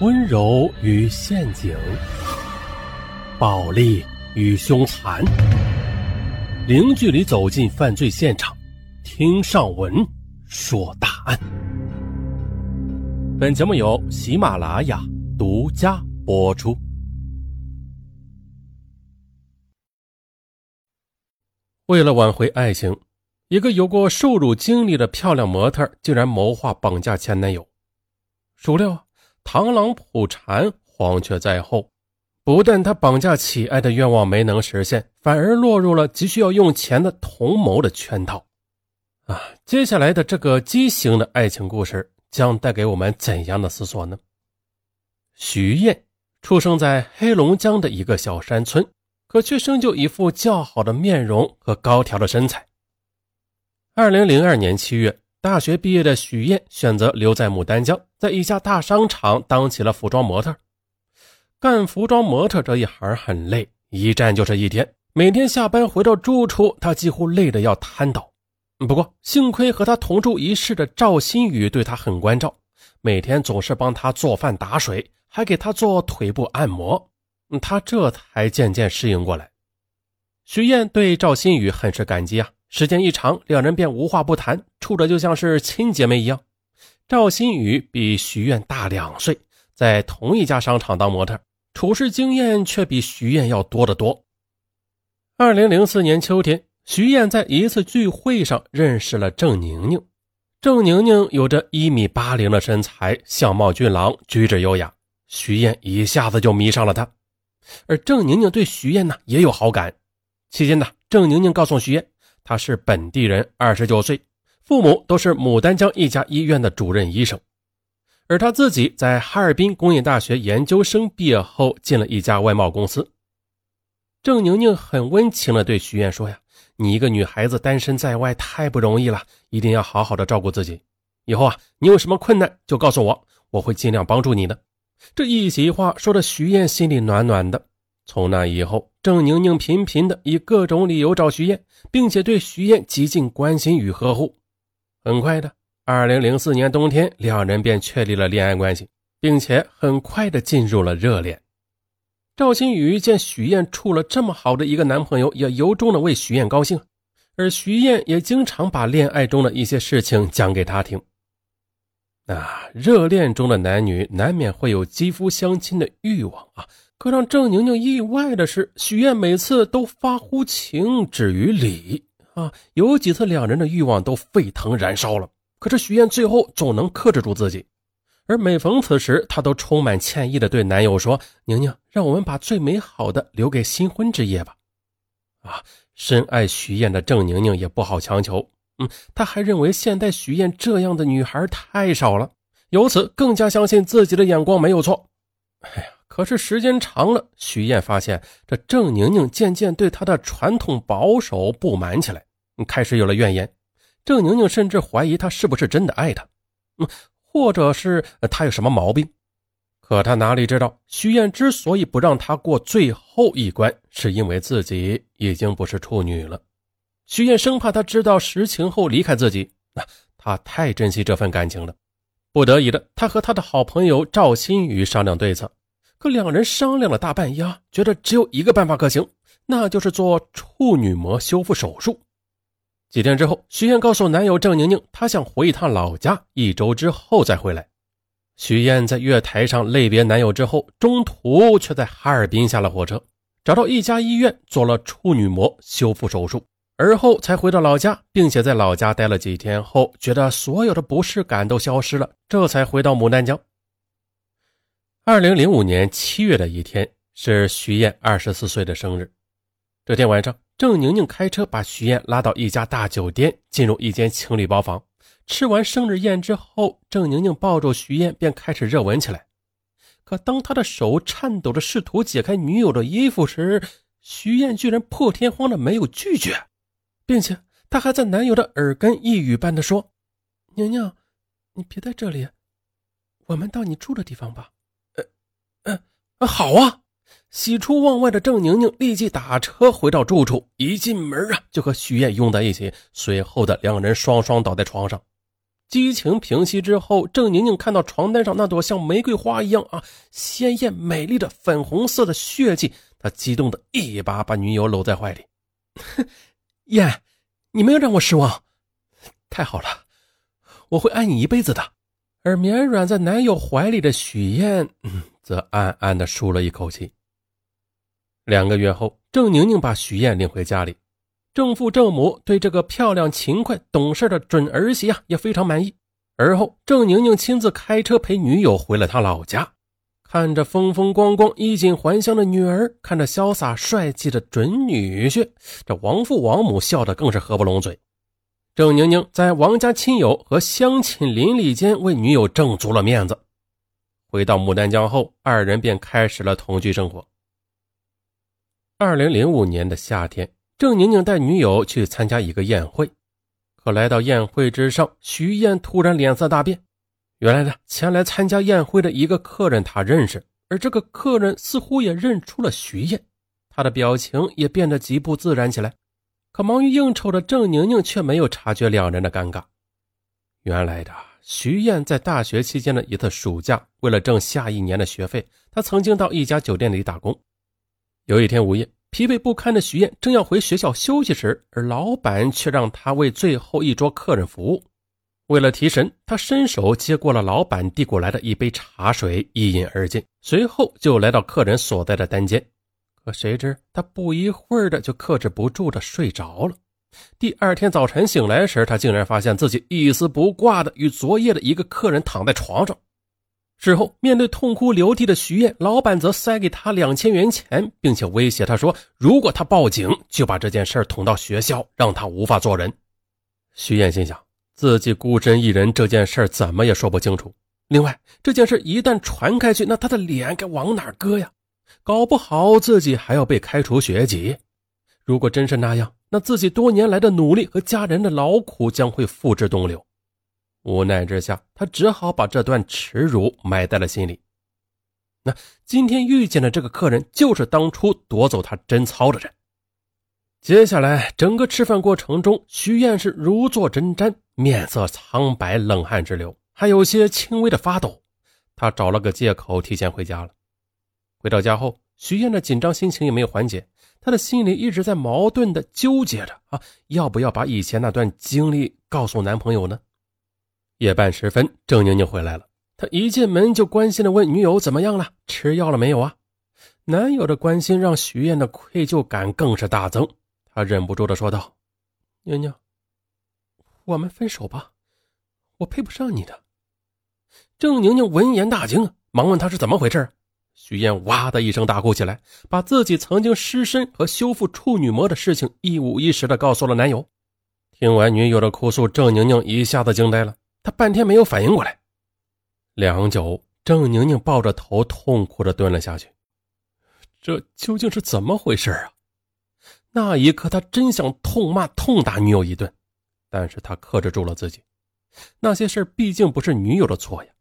温柔与陷阱，暴力与凶残，零距离走进犯罪现场，听上文说大案。本节目由喜马拉雅独家播出。为了挽回爱情，一个有过受辱经历的漂亮模特竟然谋划绑架前男友。孰料。螳螂捕蝉，黄雀在后。不但他绑架乞爱的愿望没能实现，反而落入了急需要用钱的同谋的圈套。啊，接下来的这个畸形的爱情故事将带给我们怎样的思索呢？徐燕出生在黑龙江的一个小山村，可却生就一副较好的面容和高挑的身材。二零零二年七月。大学毕业的许燕选择留在牡丹江，在一家大商场当起了服装模特。干服装模特这一行很累，一站就是一天。每天下班回到住处，她几乎累得要瘫倒。不过幸亏和她同住一室的赵新宇对她很关照，每天总是帮她做饭打水，还给她做腿部按摩。她这才渐渐适应过来。许燕对赵新宇很是感激啊。时间一长，两人便无话不谈，处的就像是亲姐妹一样。赵新宇比徐燕大两岁，在同一家商场当模特，处事经验却比徐燕要多得多。二零零四年秋天，徐燕在一次聚会上认识了郑宁宁。郑宁宁有着一米八零的身材，相貌俊朗，举止优雅，徐燕一下子就迷上了她。而郑宁宁对徐燕呢也有好感。期间呢，郑宁宁告诉徐燕。他是本地人，二十九岁，父母都是牡丹江一家医院的主任医生，而他自己在哈尔滨工业大学研究生毕业后进了一家外贸公司。郑宁宁很温情地对徐燕说：“呀，你一个女孩子单身在外太不容易了，一定要好好的照顾自己。以后啊，你有什么困难就告诉我，我会尽量帮助你的。”这一席话说的徐燕心里暖暖的。从那以后，郑宁宁频频的以各种理由找徐燕，并且对徐燕极尽关心与呵护。很快的，二零零四年冬天，两人便确立了恋爱关系，并且很快的进入了热恋。赵新宇见许燕处了这么好的一个男朋友，也由衷的为许燕高兴，而徐燕也经常把恋爱中的一些事情讲给他听。啊，热恋中的男女难免会有肌肤相亲的欲望啊。可让郑宁宁意外的是，许燕每次都发乎情，止于礼啊。有几次，两人的欲望都沸腾燃烧了。可是许燕最后总能克制住自己，而每逢此时，她都充满歉意的对男友说：“宁宁，让我们把最美好的留给新婚之夜吧。”啊，深爱许燕的郑宁宁也不好强求。嗯，他还认为现代许燕这样的女孩太少了，由此更加相信自己的眼光没有错。哎呀。可是时间长了，许燕发现这郑宁宁渐渐对她的传统保守不满起来，开始有了怨言。郑宁宁甚至怀疑他是不是真的爱她，嗯，或者是他有什么毛病。可他哪里知道，徐燕之所以不让他过最后一关，是因为自己已经不是处女了。徐燕生怕他知道实情后离开自己，那他太珍惜这份感情了。不得已的，他和他的好朋友赵新宇商量对策。可两人商量了大半夜，觉得只有一个办法可行，那就是做处女膜修复手术。几天之后，徐燕告诉男友郑宁宁，她想回一趟老家，一周之后再回来。徐燕在月台上泪别男友之后，中途却在哈尔滨下了火车，找到一家医院做了处女膜修复手术，而后才回到老家，并且在老家待了几天后，觉得所有的不适感都消失了，这才回到牡丹江。二零零五年七月的一天是徐燕二十四岁的生日。这天晚上，郑宁宁开车把徐燕拉到一家大酒店，进入一间情侣包房。吃完生日宴之后，郑宁宁抱住徐燕便开始热吻起来。可当他的手颤抖着试图解开女友的衣服时，徐燕居然破天荒的没有拒绝，并且她还在男友的耳根一语般的说：“宁宁，你别在这里，我们到你住的地方吧。”好啊！喜出望外的郑宁宁立即打车回到住处，一进门啊，就和徐燕拥在一起。随后的两人双双倒在床上。激情平息之后，郑宁宁看到床单上那朵像玫瑰花一样啊鲜艳美丽的粉红色的血迹，她激动的一把把女友搂在怀里。燕，你没有让我失望，太好了，我会爱你一辈子的。而绵软在男友怀里的许燕，则暗暗的舒了一口气。两个月后，郑宁宁把许燕领回家里。郑父郑母对这个漂亮、勤快、懂事的准儿媳啊也非常满意。而后，郑宁宁亲自开车陪女友回了他老家，看着风风光光、衣锦还乡的女儿，看着潇洒帅气的准女婿，这王父王母笑得更是合不拢嘴。郑宁宁在王家亲友和乡亲邻里间为女友挣足了面子。回到牡丹江后，二人便开始了同居生活。二零零五年的夏天。郑宁宁带女友去参加一个宴会，可来到宴会之上，徐燕突然脸色大变。原来呢，前来参加宴会的一个客人他认识，而这个客人似乎也认出了徐燕，他的表情也变得极不自然起来。可忙于应酬的郑宁宁却没有察觉两人的尴尬。原来的徐燕在大学期间的一次暑假，为了挣下一年的学费，她曾经到一家酒店里打工。有一天午夜。疲惫不堪的徐燕正要回学校休息时，而老板却让他为最后一桌客人服务。为了提神，他伸手接过了老板递过来的一杯茶水，一饮而尽。随后就来到客人所在的单间。可谁知他不一会儿的就克制不住的睡着了。第二天早晨醒来时，他竟然发现自己一丝不挂的与昨夜的一个客人躺在床上。事后，面对痛哭流涕的徐燕，老板则塞给他两千元钱，并且威胁他说：“如果他报警，就把这件事捅到学校，让他无法做人。”徐燕心想，自己孤身一人，这件事怎么也说不清楚。另外，这件事一旦传开去，那他的脸该往哪搁呀？搞不好自己还要被开除学籍。如果真是那样，那自己多年来的努力和家人的劳苦将会付之东流。无奈之下，他只好把这段耻辱埋在了心里。那今天遇见的这个客人，就是当初夺走他贞操的人。接下来，整个吃饭过程中，徐燕是如坐针毡，面色苍白，冷汗直流，还有些轻微的发抖。他找了个借口提前回家了。回到家后，徐燕的紧张心情也没有缓解，他的心里一直在矛盾的纠结着啊，要不要把以前那段经历告诉男朋友呢？夜半时分，郑宁宁回来了。她一进门就关心的问女友怎么样了，吃药了没有啊？男友的关心让徐燕的愧疚感更是大增。她忍不住的说道：“宁宁，我们分手吧，我配不上你的。”郑宁宁闻言大惊，忙问他是怎么回事。徐燕哇的一声大哭起来，把自己曾经失身和修复处女膜的事情一五一十的告诉了男友。听完女友的哭诉，郑宁宁一下子惊呆了。半天没有反应过来，良久，郑宁宁抱着头痛苦的蹲了下去。这究竟是怎么回事啊？那一刻，他真想痛骂、痛打女友一顿，但是他克制住了自己。那些事毕竟不是女友的错呀。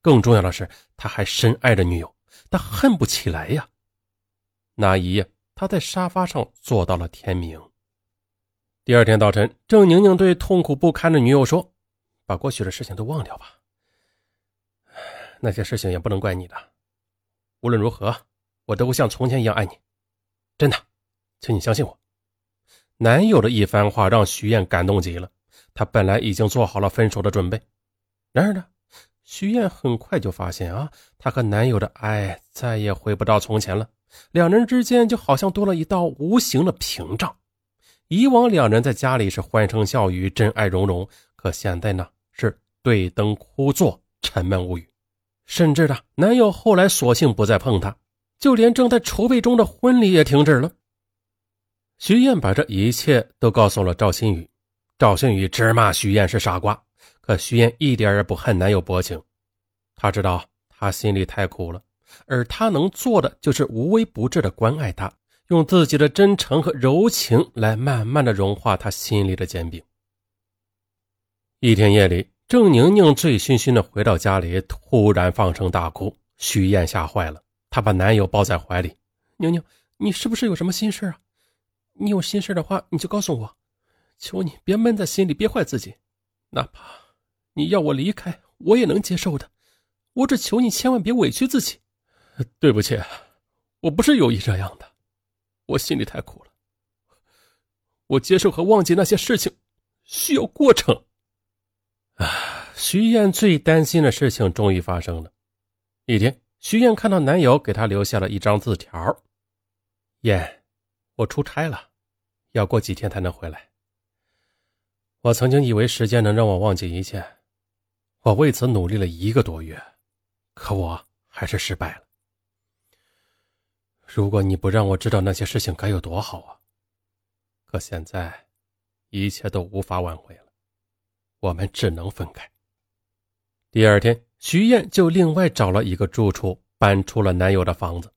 更重要的是，他还深爱着女友，他恨不起来呀。那一夜，他在沙发上坐到了天明。第二天早晨，郑宁宁对痛苦不堪的女友说。把过去的事情都忘掉吧，那些事情也不能怪你的。无论如何，我都会像从前一样爱你，真的，请你相信我。男友的一番话让徐燕感动极了，她本来已经做好了分手的准备，然而呢，徐燕很快就发现啊，她和男友的爱再也回不到从前了，两人之间就好像多了一道无形的屏障。以往两人在家里是欢声笑语、真爱融融，可现在呢？是对灯枯坐，沉闷无语，甚至的男友后来索性不再碰她，就连正在筹备中的婚礼也停止了。徐燕把这一切都告诉了赵新宇，赵新宇直骂徐燕是傻瓜，可徐燕一点也不恨男友薄情，她知道他心里太苦了，而她能做的就是无微不至的关爱他，用自己的真诚和柔情来慢慢的融化他心里的坚冰。一天夜里，郑宁宁醉醺醺的回到家里，突然放声大哭。徐燕吓坏了，她把男友抱在怀里：“宁宁，你是不是有什么心事啊？你有心事的话，你就告诉我，求你别闷在心里，憋坏自己。哪怕你要我离开，我也能接受的。我只求你千万别委屈自己。对不起，我不是有意这样的，我心里太苦了。我接受和忘记那些事情，需要过程。啊，徐燕最担心的事情终于发生了。一天，徐燕看到男友给她留下了一张字条：“燕，我出差了，要过几天才能回来。我曾经以为时间能让我忘记一切，我为此努力了一个多月，可我还是失败了。如果你不让我知道那些事情，该有多好啊！可现在，一切都无法挽回了，我们只能分开。”第二天。徐燕就另外找了一个住处，搬出了男友的房子。